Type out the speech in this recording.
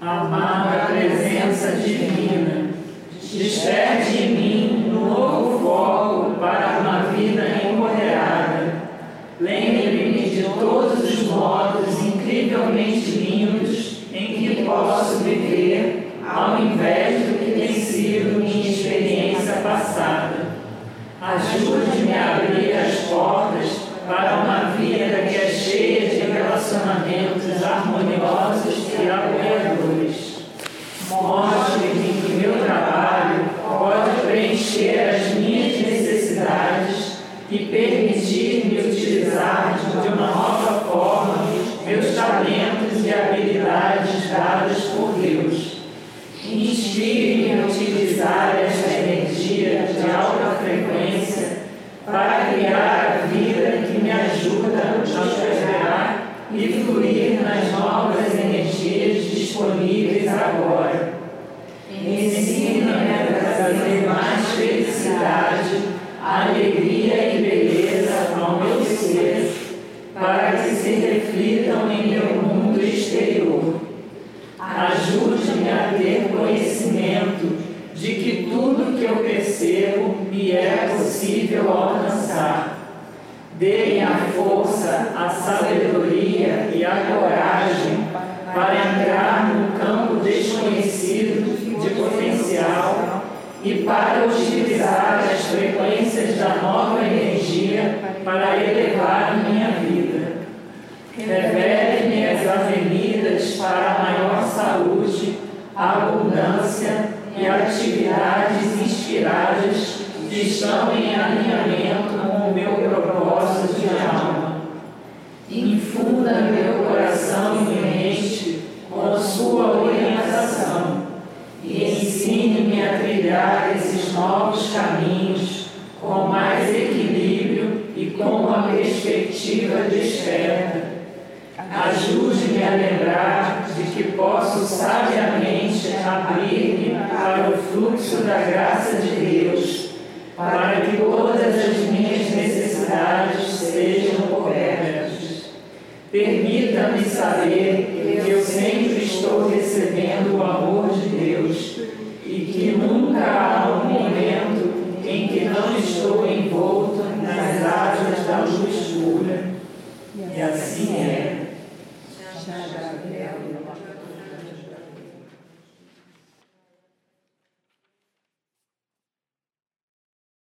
amada presença divina, desperte em mim um novo foco para uma vida empoderada. Lembre-me de todos os modos incrivelmente lindos em que posso viver, ao invés do que tem sido minha experiência passada. Ajude-me a abrir permitir-me utilizar de uma nova forma meus talentos e habilidades dadas por Deus. Inspire-me a utilizar esta energia de alta frequência para criar a vida que me ajuda a prosperar e fluir nas novas energias disponíveis agora. Ensina-me reflitam em meu mundo exterior. Ajude-me a ter conhecimento de que tudo que eu percebo me é possível alcançar. Dê-me a força, a sabedoria e a coragem para entrar no campo desconhecido de potencial e para utilizar as frequências da nova energia para elevar minha vida. Revele-me as avenidas para saúde, abundância e atividades inspiradas que estão em alinhamento com o meu propósito de alma. Infunda meu coração e mente com sua orientação e ensine-me a trilhar esses novos caminhos com mais equilíbrio e com uma perspectiva desperta. Ajude-me a lembrar de que posso sabiamente abrir-me para o fluxo da graça de Deus, para que todas as minhas necessidades sejam cobertas. Permita-me saber que eu sempre estou recebendo o amor de Deus e que nunca há um momento em que não estou envolto nas asas da luz pura. E assim é. Gabriel.